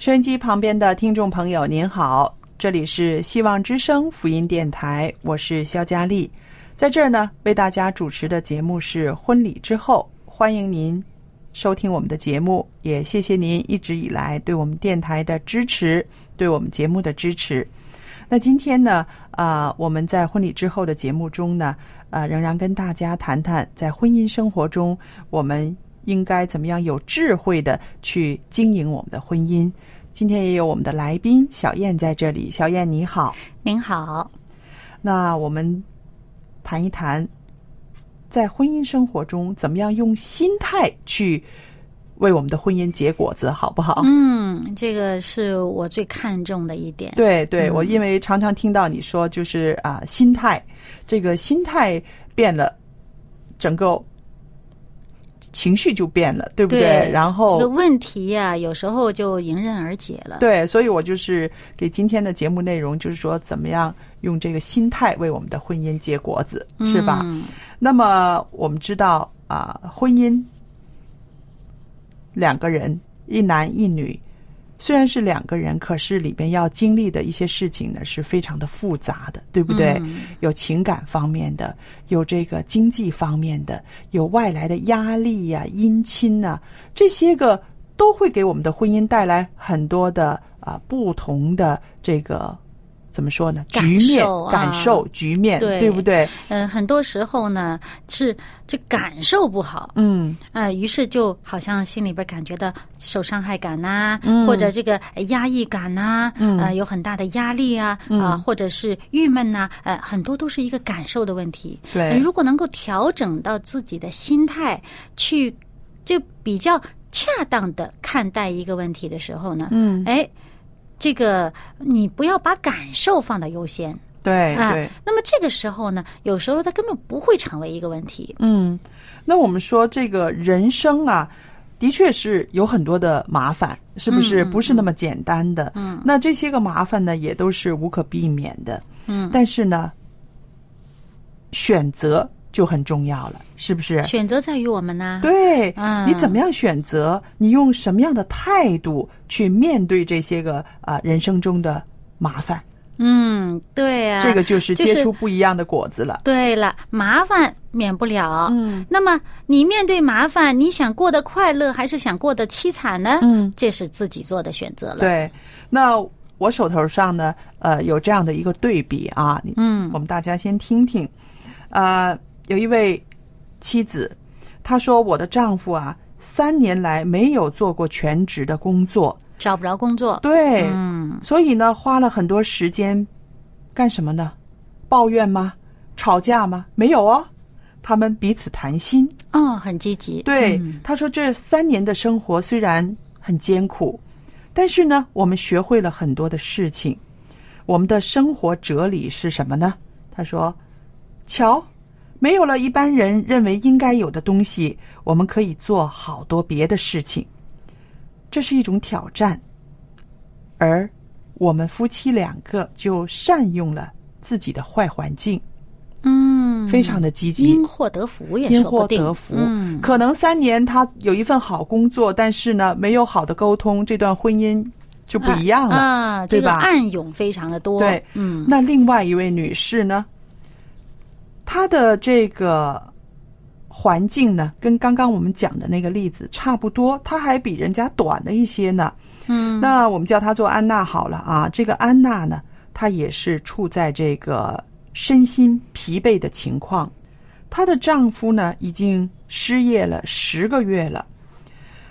收音机旁边的听众朋友，您好，这里是希望之声福音电台，我是肖佳丽，在这儿呢为大家主持的节目是婚礼之后，欢迎您收听我们的节目，也谢谢您一直以来对我们电台的支持，对我们节目的支持。那今天呢，啊、我们在婚礼之后的节目中呢，呃，仍然跟大家谈谈在婚姻生活中，我们应该怎么样有智慧的去经营我们的婚姻。今天也有我们的来宾小燕在这里，小燕你好。您好，那我们谈一谈，在婚姻生活中怎么样用心态去为我们的婚姻结果子，好不好？嗯，这个是我最看重的一点。对对，嗯我因为常常听到你说，就是啊、心态，这个心态变了，整个情绪就变了，对不对然后这个问题呀、有时候就迎刃而解了。对，所以我就是给今天的节目内容，就是说怎么样用这个心态为我们的婚姻结果子，是吧？嗯那么我们知道啊、婚姻两个人，一男一女，虽然是两个人，可是里边要经历的一些事情呢是非常的复杂的，对不对？嗯有情感方面的，有这个经济方面的，有外来的压力呀、姻亲呐、这些个都会给我们的婚姻带来很多的啊、不同的这个怎么说呢？局面、受啊。感受、局面，对。不对？嗯，很多时候呢是这感受不好，嗯。呃，于是就好像心里边感觉到受伤害感呐、嗯。或者这个呃压抑感呐、嗯。呃，有很大的压力啊，啊、或者是郁闷呐、呃，很多都是一个感受的问题。对。呃如果能够调整到自己的心态，去就比较恰当的看待一个问题的时候呢，嗯，哎，这个你不要把感受放到优先啊对啊。。那么这个时候呢，有时候它根本不会成为一个问题。嗯，那我们说这个人生啊，的确是有很多的麻烦，是不是？不是那么简单的。嗯那这些个麻烦呢，也都是无可避免的。嗯，但是呢，选择就很重要了，是不是？选择在于我们呢。对，嗯你怎么样选择？你用什么样的态度去面对这些个啊、人生中的麻烦？嗯，对呀、这个就是就是结出不一样的果子了。对了，麻烦免不了。嗯，那么你面对麻烦，你想过得快乐还是想过得凄惨呢？嗯，这是自己做的选择了。，对，那我手头上呢，呃，有这样的一个对比啊，嗯我们大家先听听。呃，有一位妻子，她说：“我的丈夫啊，三年来没有做过全职的工作，找不着工作。对，嗯，所以呢，花了很多时间干什么呢？抱怨吗？吵架吗？没有哦，他们彼此谈心。哦，很积极。对，嗯他说这三年的生活虽然很艰苦，但是呢，我们学会了很多的事情。我们的生活哲理是什么呢？他说：“瞧，没有了一般人认为应该有的东西，我们可以做好多别的事情。这是一种挑战，而我们夫妻两个就善用了自己的坏环境，嗯，非常的积极，因祸得福也因祸得福。嗯，可能三年他有一份好工作，但是呢，没有好的沟通，这段婚姻就不一样了。啊，这个对吧暗涌非常的多。对，嗯，那另外一位女士呢，她的这个环境呢，跟刚刚我们讲的那个例子差不多，她还比人家短了一些呢。嗯，那我们叫她做安娜好了啊。这个安娜呢，她也是处在这个身心疲惫的情况。她的丈夫呢，已经失业了十个月了。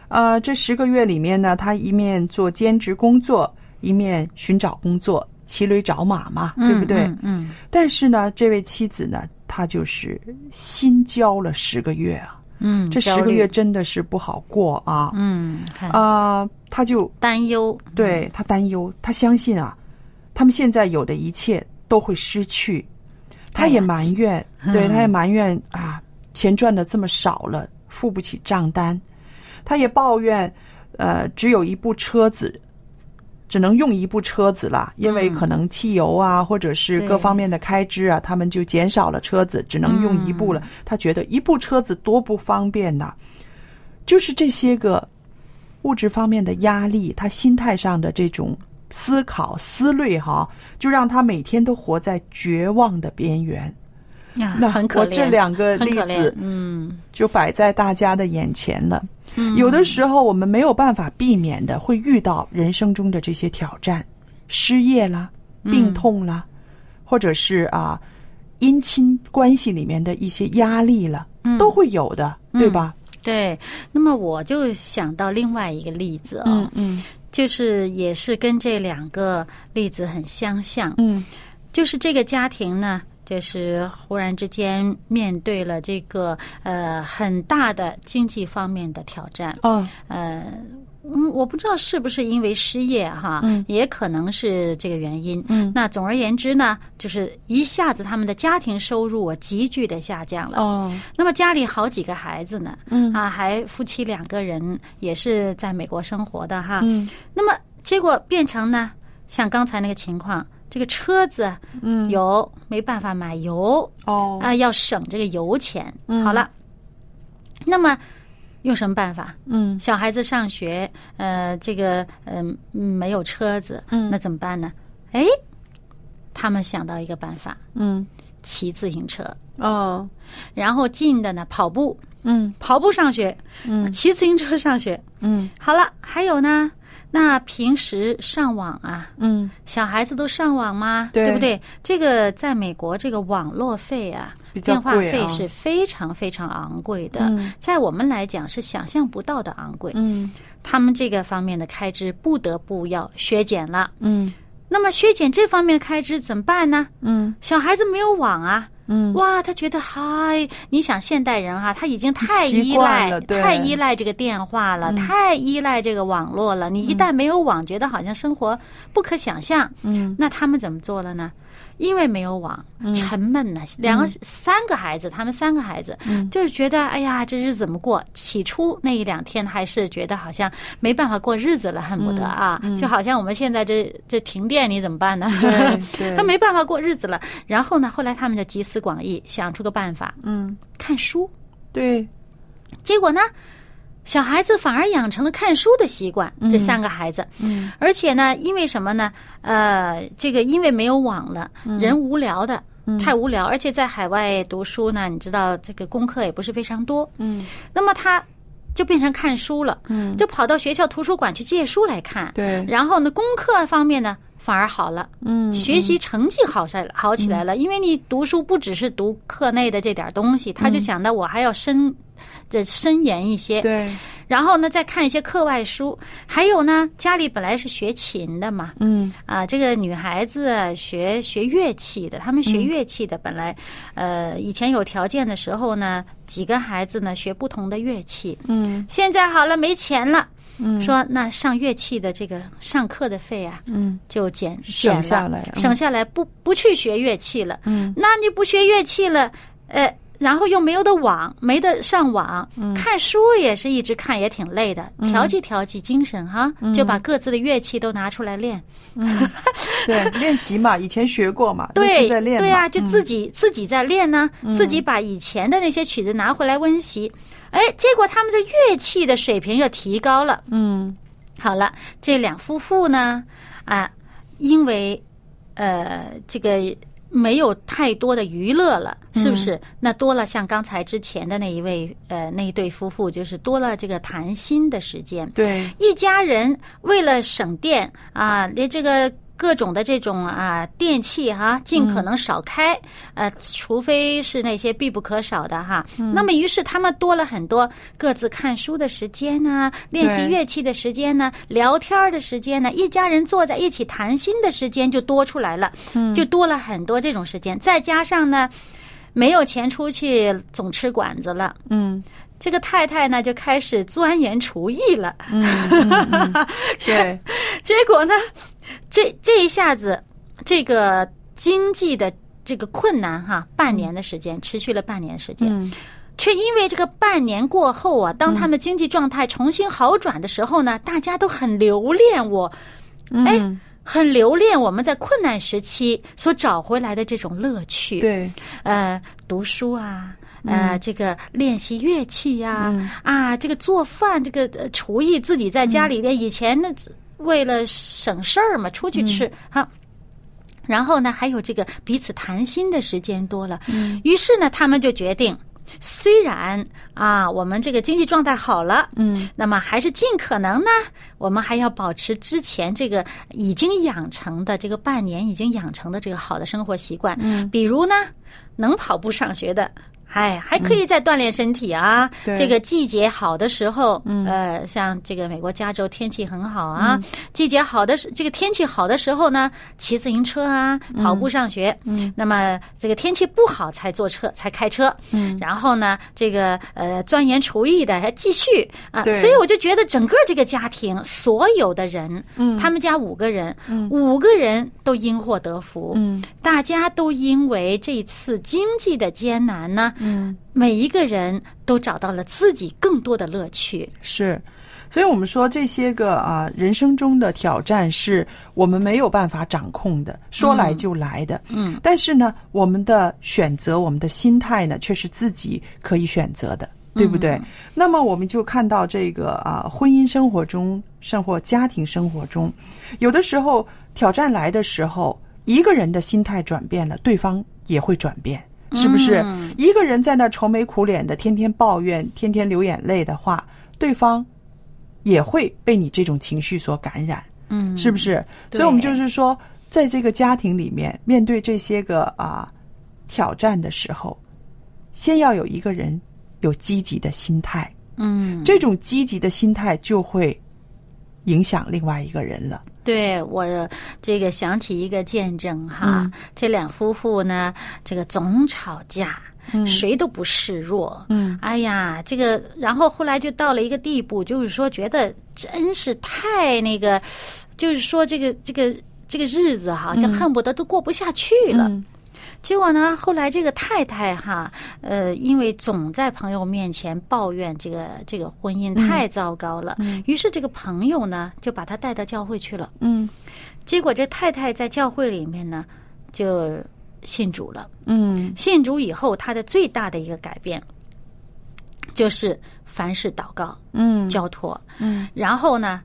呃，这十个月里面呢，她一面做兼职工作，一面寻找工作，骑驴找马嘛，对不对？嗯嗯。但是呢，这位妻子呢，她就是心焦了十个月啊，嗯，这十个月，真的是不好过啊。嗯，看啊、她就担忧，对她担忧，她相信啊，他们现在有的一切都会失去，她也埋怨，嗯对，她也埋怨啊，钱赚的这么少了，付不起账单，她也抱怨，呃，只有一部车子。只能用一部车子了，因为嗯可能汽油啊，或者是各方面的开支啊，他们就减少了车子，只能用一部嗯了。他觉得一部车子多不方便呐、就是这些个物质方面的压力，他心态上的这种思考思虑哈，就让他每天都活在绝望的边缘。呀，那很可怜，我这两个例子嗯就摆在大家的眼前了。嗯，有的时候我们没有办法避免的会遇到人生中的这些挑战，失业啦、嗯病痛啦，或者是啊姻亲关系里面的一些压力了，嗯都会有的，对吧？对。那么我就想到另外一个例子哦，嗯嗯就是也是跟这两个例子很相像，嗯就是这个家庭呢，就是忽然之间面对了这个呃很大的经济方面的挑战，哦呃。嗯，我不知道是不是因为失业哈，嗯也可能是这个原因。嗯那总而言之呢，就是一下子他们的家庭收入啊急剧的下降了。哦那么家里好几个孩子呢，嗯啊，还夫妻两个人也是在美国生活的哈。嗯那么结果变成呢，像刚才那个情况，这个车子嗯。油没办法买油哦。啊，要省这个油钱。嗯。好了，那么用什么办法？嗯。小孩子上学，呃，这个嗯、呃、没有车子，嗯。那怎么办呢？哎，他们想到一个办法，嗯。骑自行车，哦。然后近的呢跑步，嗯。跑步上学，嗯。骑自行车上学。嗯。好了，还有呢，那平时上网啊，嗯小孩子都上网吗？对不对？这个在美国，这个网络费啊，电话费是非常非常昂贵的，嗯在我们来讲是想象不到的昂贵。嗯他们这个方面的开支不得不要削减了。嗯那么削减这方面开支怎么办呢？嗯小孩子没有网啊，嗯哇，他觉得嗨，你想现代人哈、他已经太依赖太依赖这个电话了，嗯太依赖这个网络了。你一旦没有网，觉得好像生活不可想象。嗯那他们怎么做了呢？因为没有网，沉闷呢。两个、三个孩子，他们三个孩子，嗯就是觉得，哎呀，这日子怎么过？起初那一两天还是觉得好像没办法过日子了，恨不得啊，就好像我们现在这这停电，你怎么办呢？他 没办法过日子了。然后呢，后来他们就集思广益，想出个办法，嗯看书。对结果呢，小孩子反而养成了看书的习惯。这三个孩子，嗯。而且呢，因为什么呢？呃，这个因为没有网了，人无聊的。太无聊，而且在海外读书呢，你知道这个功课也不是非常多，嗯。那么他就变成看书了，嗯。就跑到学校图书馆去借书来看。对。然后呢，功课方面呢反而好了，嗯学习成绩好下好起来了，因为你读书不只是读课内的这点东西，他就想到我还要深，这深研一些，对。然后呢再看一些课外书，还有呢家里本来是学琴的嘛，嗯。啊，这个女孩子啊学学乐器的，他们学乐器的本来，呃，以前有条件的时候呢，几个孩子呢学不同的乐器，嗯。现在好了没钱了。嗯。说那上乐器的这个上课的费啊，嗯。就减省减下来嗯。省下来不不去学乐器了。嗯。那你不学乐器了，呃，然后又没有的网，没得上网，看书也是一直看，也挺累的，调剂调剂精神哈，就把各自的乐器都拿出来练。对，练习嘛，以前学过嘛，对，在练，对啊，就嗯。自己、自己在练呢，自己把以前的那些曲子拿回来温习，哎，结果他们的乐器的水平又提高了。嗯。好了，这两夫妇呢，啊，因为呃这个没有太多的娱乐了，是不是？那多了像刚才之前的那一位呃那一对夫妇，就是多了这个谈心的时间。对，一家人为了省电啊，连这个各种的这种啊电器哈、尽可能少开，呃，除非是那些必不可少的哈。那么，于是他们多了很多各自看书的时间呢，练习乐器的时间呢，聊天的时间呢，一家人坐在一起谈心的时间就多出来了，就多了很多这种时间。再加上呢，没有钱出去，总吃馆子了。嗯这个太太呢，就开始钻研厨艺了。对，结果呢，这这一下子，这个经济的这个困难哈，半年的时间持续了半年时间，嗯。却因为这个半年过后啊，当他们经济状态重新好转的时候呢，大家都很留恋我，哎，嗯很留恋我们在困难时期所找回来的这种乐趣。对，呃，读书啊。呃，这个练习乐器呀、啊，这个做饭，这个呃厨艺，自己在家里边。以前呢，为了省事儿嘛，出去吃哈。然后呢，还有这个彼此谈心的时间多了，于是呢，他们就决定，虽然啊，我们这个经济状态好了，嗯，那么还是尽可能呢，我们还要保持之前这个已经养成的这个半年已经养成的这个好的生活习惯，嗯，比如呢，能跑步上学的。哎，还可以再锻炼身体啊！对。这个季节好的时候，呃，像这个美国加州天气很好啊，季节好的时，这个天气好的时候呢，骑自行车啊，跑步上学。嗯，那么这个天气不好才坐车，才开车。嗯，然后呢，这个呃钻研厨艺的还继续啊，对。所以我就觉得整个这个家庭所有的人，嗯，他们家五个人，嗯，五个人都因祸得福，嗯，大家都因为这次经济的艰难呢，嗯，每一个人都找到了自己更多的乐趣。是。所以我们说这些个啊，人生中的挑战是我们没有办法掌控的，说来就来的。嗯，但是呢，我们的选择，我们的心态呢，却是自己可以选择的，对不对？那么我们就看到这个啊，婚姻生活中，甚或家庭生活中，有的时候挑战来的时候，一个人的心态转变了，对方也会转变。是不是、一个人在那愁眉苦脸的，天天抱怨，天天流眼泪的话，对方也会被你这种情绪所感染，嗯，是不是？所以，我们就是说，在这个家庭里面，面对这些个啊挑战的时候，先要有一个人有积极的心态，嗯，这种积极的心态就会影响另外一个人了。对我这个想起一个见证哈，这两夫妇呢，这个总吵架。谁都不示弱，嗯，哎呀，这个，然后后来就到了一个地步，就是说觉得真是太那个，就是说这个这个这个日子好像恨不得都过不下去了。嗯结果呢，后来这个太太哈，呃，因为总在朋友面前抱怨这个这个婚姻太糟糕了，于是这个朋友呢就把她带到教会去了。嗯结果这太太在教会里面呢就信主了。嗯信主以后，她的最大的一个改变就是凡事祷告、嗯交托。嗯然后呢，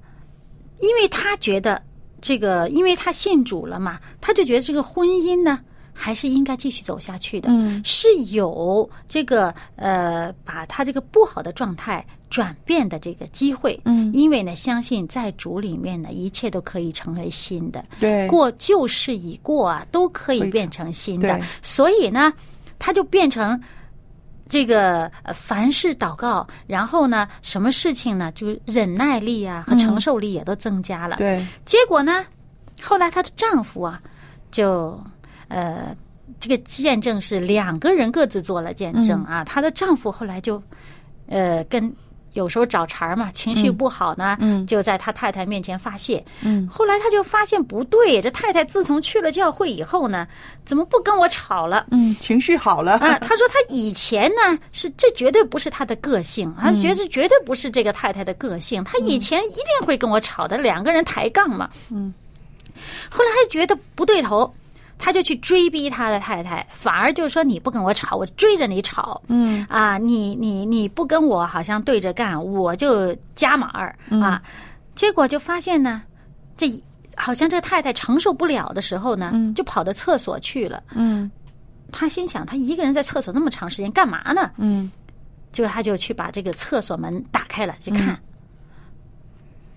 因为她觉得这个，因为他信主了嘛，他就觉得这个婚姻呢。还是应该继续走下去的，嗯。是有这个呃，把他这个不好的状态转变的这个机会，嗯。因为呢，相信在主里面呢，一切都可以成为新的，对。过旧事已过啊，都可以变成新的。所以呢，他就变成这个呃凡事祷告，然后呢，什么事情呢，就忍耐力啊和承受力也都增加了。对。结果呢，后来她的丈夫啊，就呃，这个见证是两个人各自做了见证啊。她的丈夫后来就呃跟有时候找茬儿嘛，情绪不好呢，嗯就在他太太面前发泄。嗯后来他就发现不对，这太太自从去了教会以后呢，怎么不跟我吵了？嗯，情绪好了，啊，他说他以前呢是这绝对不是他的个性，啊，嗯绝对绝对不是这个太太的个性，他以前一定会跟我吵的，两个人抬杠嘛。嗯，后来他觉得不对头，他就去追逼他的太太，反而就说你不跟我吵，我追着你吵。嗯啊，你你你不跟我好像对着干，我就加码儿嗯啊。结果就发现呢，这好像这太太承受不了的时候呢，嗯就跑到厕所去了。嗯他心想，他一个人在厕所那么长时间干嘛呢？嗯结果他就去把这个厕所门打开了，去看，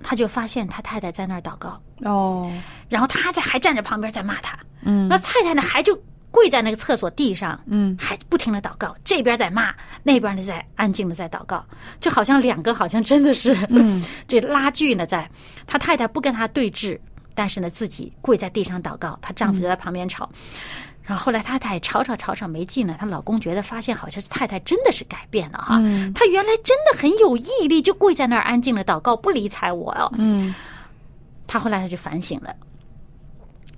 他就发现他太太在那儿祷告，哦，然后他在还站在旁边在骂他，嗯。那太太呢还就跪在那个厕所地上，嗯。还不停的祷告，这边在骂，那边呢在安静的在祷告，就好像两个好像真的是，嗯。这拉锯呢在，他太太不跟他对峙，但是呢自己跪在地上祷告，她丈夫就在旁边吵。然后后来太太吵吵吵吵没劲了，她老公觉得发现好像是太太真的是改变了哈，嗯她原来真的很有毅力，就跪在那儿安静的祷告，不理睬我哦。嗯她后来她就反省了，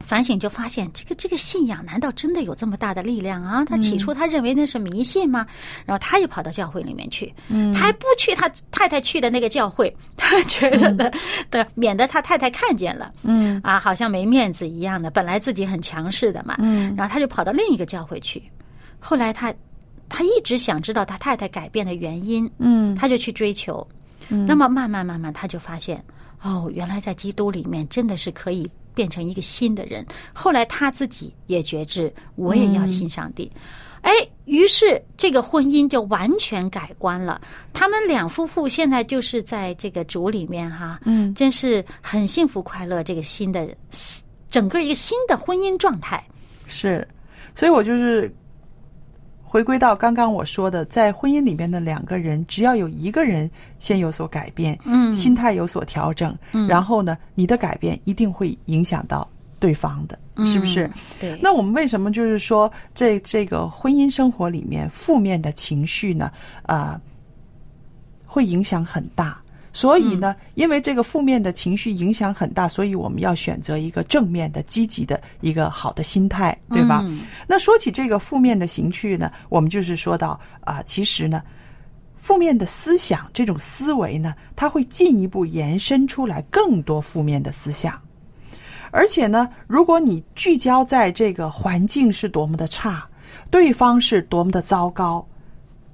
反省就发现这个这个信仰难道真的有这么大的力量啊？他起初他认为那是迷信吗？然后他又跑到教会里面去，嗯他还不去他太太去的那个教会，他觉得呢，对，免得他太太看见了，嗯啊，好像没面子一样的。本来自己很强势的嘛，嗯然后他就跑到另一个教会去。后来他他一直想知道他太太改变的原因，嗯他就去追求。那么慢慢慢慢，他就发现，哦，原来在基督里面真的是可以变成一个新的人。后来他自己也觉知，我也要信上帝。哎，于是这个婚姻就完全改观了。他们两夫妇现在就是在这个主里面哈，嗯真是很幸福快乐。这个新的整个一个新的婚姻状态，是，所以我就是回归到刚刚我说的，在婚姻里面的两个人，只要有一个人先有所改变，嗯心态有所调整，嗯然后呢，你的改变一定会影响到对方的，是不是？嗯对，那我们为什么就是说，在这个婚姻生活里面，负面的情绪呢，啊、会影响很大。所以呢，因为这个负面的情绪影响很大，所以我们要选择一个正面的、积极的一个好的心态，对吧？嗯那说起这个负面的情绪呢，我们就是说到啊、其实呢，负面的思想这种思维呢，它会进一步延伸出来更多负面的思想。而且呢，如果你聚焦在这个环境是多么的差，对方是多么的糟糕，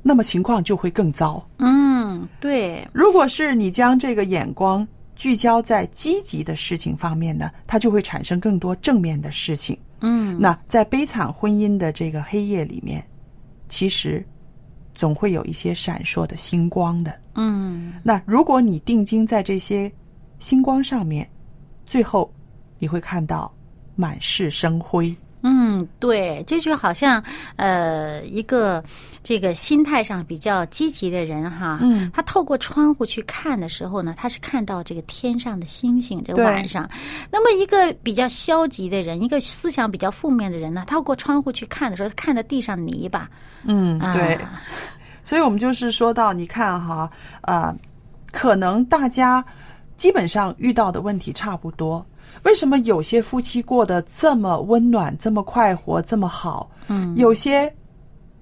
那么情况就会更糟。嗯，对，如果是你将这个眼光聚焦在积极的事情方面呢，它就会产生更多正面的事情。嗯，那在悲惨婚姻的这个黑夜里面，其实总会有一些闪烁的星光的。嗯。那如果你定睛在这些星光上面，最后你会看到满是生辉。嗯，对，这就好像呃，一个这个心态上比较积极的人哈，嗯他透过窗户去看的时候呢，他是看到这个天上的星星，这个晚上。那么一个比较消极的人，一个思想比较负面的人呢，透过窗户去看的时候，他看到地上泥巴，嗯，啊对。所以我们就是说到，你看哈，呃，可能大家基本上遇到的问题差不多。为什么有些夫妻过得这么温暖、这么快活、这么好？嗯，有些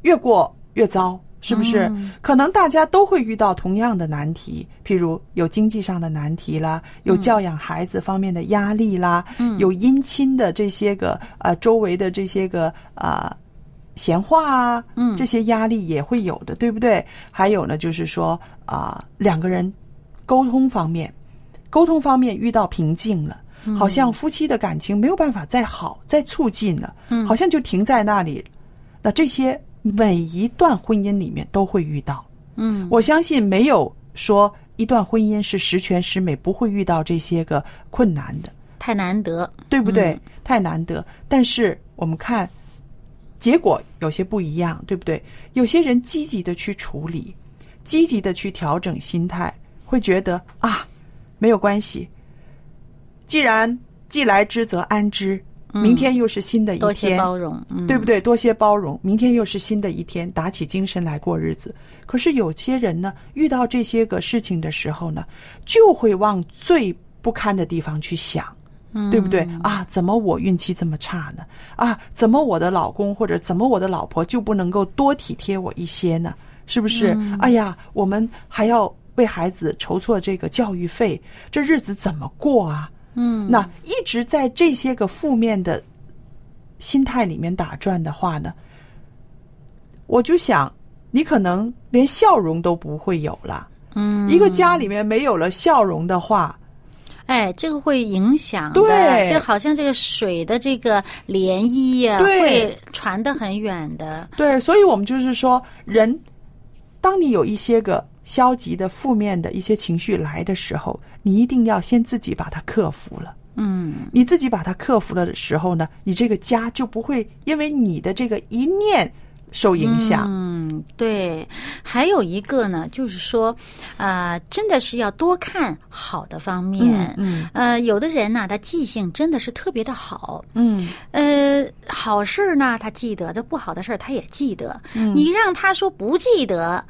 越过越糟，是不是？嗯可能大家都会遇到同样的难题，譬如有经济上的难题啦，有教养孩子方面的压力啦，嗯有姻亲的这些个呃周围的这些个啊。闲话啊，嗯这些压力也会有的，对不对？还有呢，就是说啊、两个人沟通方面，沟通方面遇到瓶颈了，好像夫妻的感情没有办法再好、再促进了，嗯好像就停在那里。那这些每一段婚姻里面都会遇到，嗯，我相信没有说一段婚姻是十全十美，不会遇到这些个困难的。太难得，对不对？太难得。但是我们看结果有些不一样，对不对？有些人积极的去处理，积极的去调整心态，会觉得啊，没有关系。既然既来之则安之，明天又是新的一天，多些包容，嗯、对不对？多些包容，明天又是新的一天，打起精神来过日子。可是有些人呢，遇到这些个事情的时候呢，就会往最不堪的地方去想，对不对？啊，怎么我运气这么差呢？啊，怎么我的老公或者怎么我的老婆就不能够多体贴我一些呢？是不是？哎呀，我们还要为孩子筹措这个教育费，这日子怎么过啊？嗯，那一直在这些个负面的心态里面打转的话呢，我就想，你可能连笑容都不会有了。嗯，一个家里面没有了笑容的话，哎，这个会影响的，对就好像这个水的这个涟漪呀、对会传得很远的。对，所以我们就是说，人，当你有一些个消极的、负面的一些情绪来的时候，你一定要先自己把它克服了。嗯，你自己把它克服了的时候呢，你这个家就不会因为你的这个一念受影响。嗯，对。还有一个呢，就是说，啊，真的是要多看好的方面。嗯呃，有的人呢，他记性真的是特别的好。嗯呃，好事呢，他记得；这不好的事儿，他也记得。嗯你让他说不记得。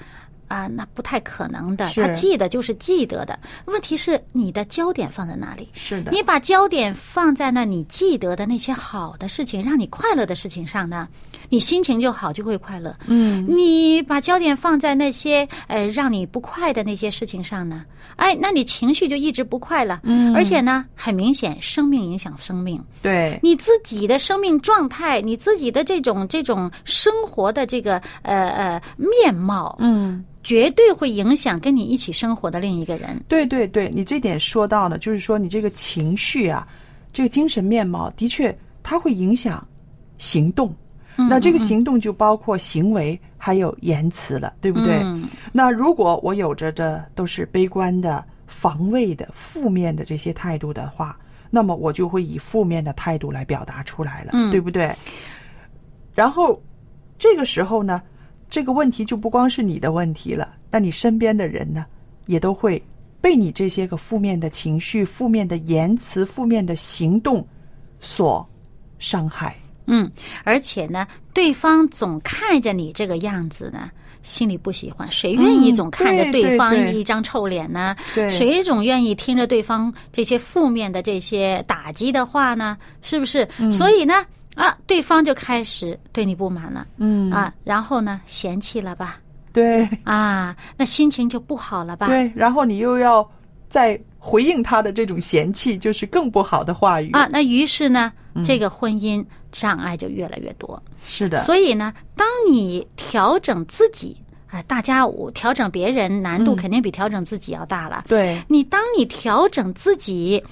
啊，那不太可能的。他记得就是记得的，问题是你的焦点放在哪里？是的，你把焦点放在那你记得的那些好的事情，让你快乐的事情上呢，你心情就好，就会快乐。嗯你把焦点放在那些呃让你不快的那些事情上呢，哎，那你情绪就一直不快了。嗯而且呢，很明显，生命影响生命。对，你自己的生命状态，你自己的这种这种生活的这个呃呃面貌，嗯。绝对会影响跟你一起生活的另一个人。对对对，你这点说到呢，就是说你这个情绪啊，这个精神面貌的确它会影响行动。那这个行动就包括行为还有言辞了，对不对？嗯那如果我有着的都是悲观的、防卫的、负面的这些态度的话，那么我就会以负面的态度来表达出来了，嗯对不对？然后这个时候呢，这个问题就不光是你的问题了，那你身边的人呢，也都会被你这些个负面的情绪、负面的言辞、负面的行动所伤害。嗯，而且呢，对方总看着你这个样子呢，心里不喜欢。谁愿意嗯总看着对对方一张臭脸呢？对谁总愿意听着对方这些负面的这些打击的话呢？是不是？所以呢，啊，对方就开始对你不满了，嗯啊，然后呢，嫌弃了吧？对啊，那心情就不好了吧？对，然后你又要再回应他的这种嫌弃，就是更不好的话语啊，那于是呢，嗯这个婚姻障碍就越来越多。是的，所以呢，当你调整自己啊，大家我调整别人难度肯定比调整自己要大了。对你当你调整自己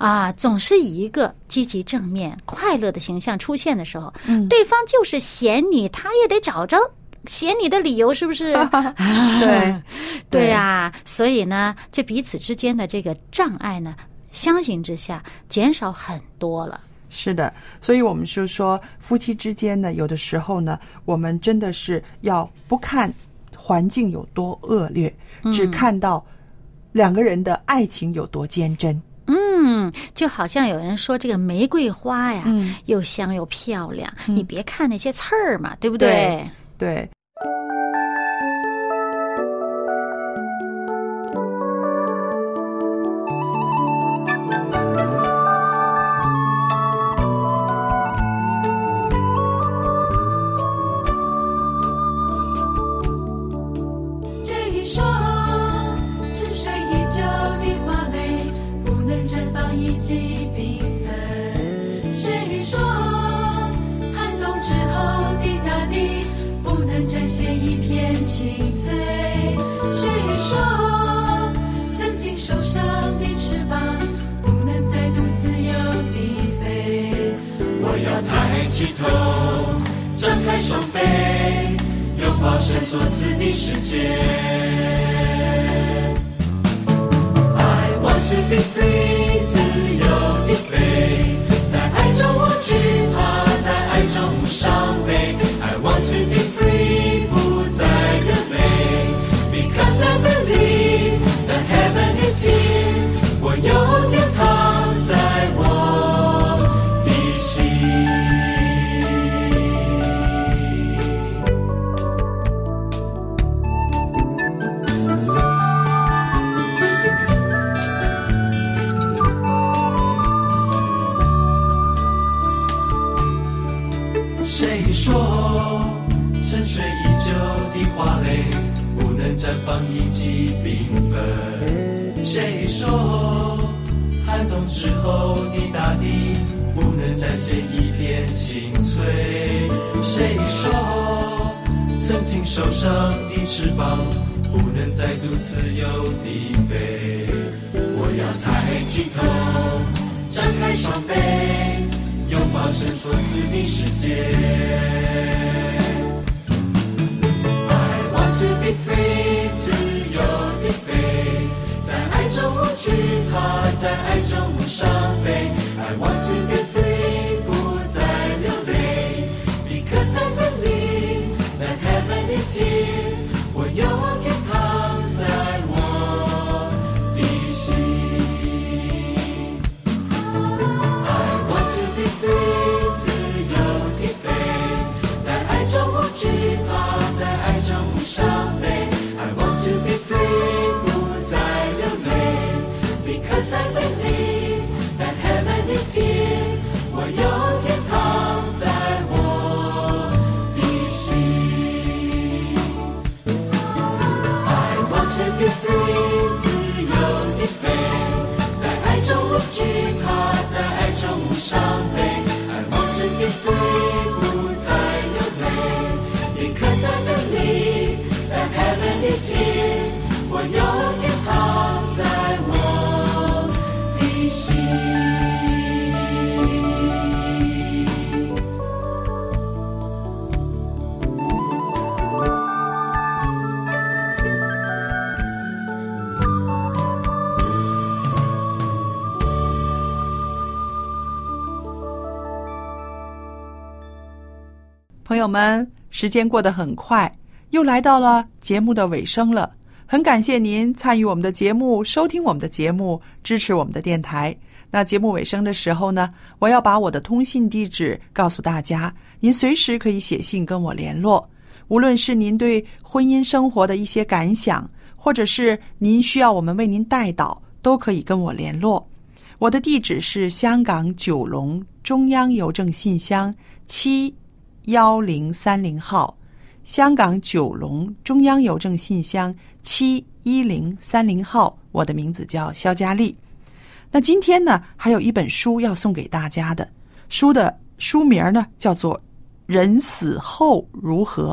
啊，总是以一个积极正面、快乐的形象出现的时候，嗯对方就是嫌你，他也得找着。嫌你的理由是不是？对对呀、所以呢，这彼此之间的这个障碍呢，相形之下减少很多了。是的，所以我们就说，夫妻之间呢，有的时候呢，我们真的是要不看环境有多恶劣，只看到两个人的爱情有多坚贞。嗯，就好像有人说这个玫瑰花呀，嗯。又香又漂亮，你别看那些刺儿嘛，对不对？对，这起头，张开双臂，拥抱神所赐的世界。I want to be free，之后的大地不能展现一片青翠？谁说曾经受伤的翅膀不能再度自由地飞？我要抬起头，张开双臂，拥抱伸缩死的世界。I want to be free，自由地飞，在爱中无惧怕，在爱中无伤悲。I want to be free，不再流泪，because I believe that heaven is here，我有天堂在我的心。I want to be free，自由地飞，在爱中无惧怕，在爱中无伤悲。友们，时间过得很快，又来到了节目的尾声了。很感谢您参与我们的节目，收听我们的节目，支持我们的电台。那节目尾声的时候呢，我要把我的通信地址告诉大家，您随时可以写信跟我联络。无论是您对婚姻生活的一些感想，或者是您需要我们为您代祷，都可以跟我联络。我的地址是香港九龙中央邮政信箱七幺零三零号，香港九龙中央邮政信箱七一零三零号。我的名字叫肖佳丽。那今天呢，还有一本书要送给大家的，书的书名呢叫做《人死后如何》。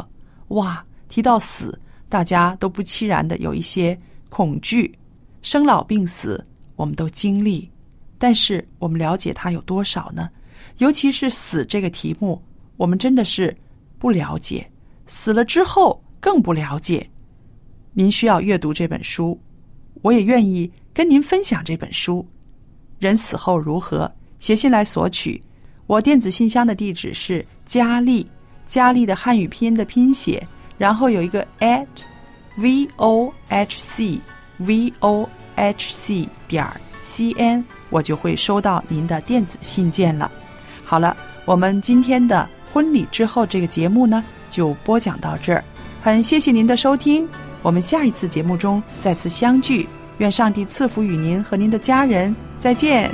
哇，提到死，大家都不期然的有一些恐惧。生老病死，我们都经历，但是我们了解它有多少呢？尤其是死这个题目，我们真的是不了解。死了之后更不了解。您需要阅读这本书，我也愿意跟您分享这本书。人死后如何？写信来索取。我电子信箱的地址是佳丽，佳丽的汉语拼音的拼写，然后有一个 at v o h c v o h c 点 c n，我就会收到您的电子信件了。好了，我们今天的婚礼之后这个节目呢，就播讲到这儿。很谢谢您的收听，我们下一次节目中再次相聚。愿上帝赐福与您和您的家人，再见。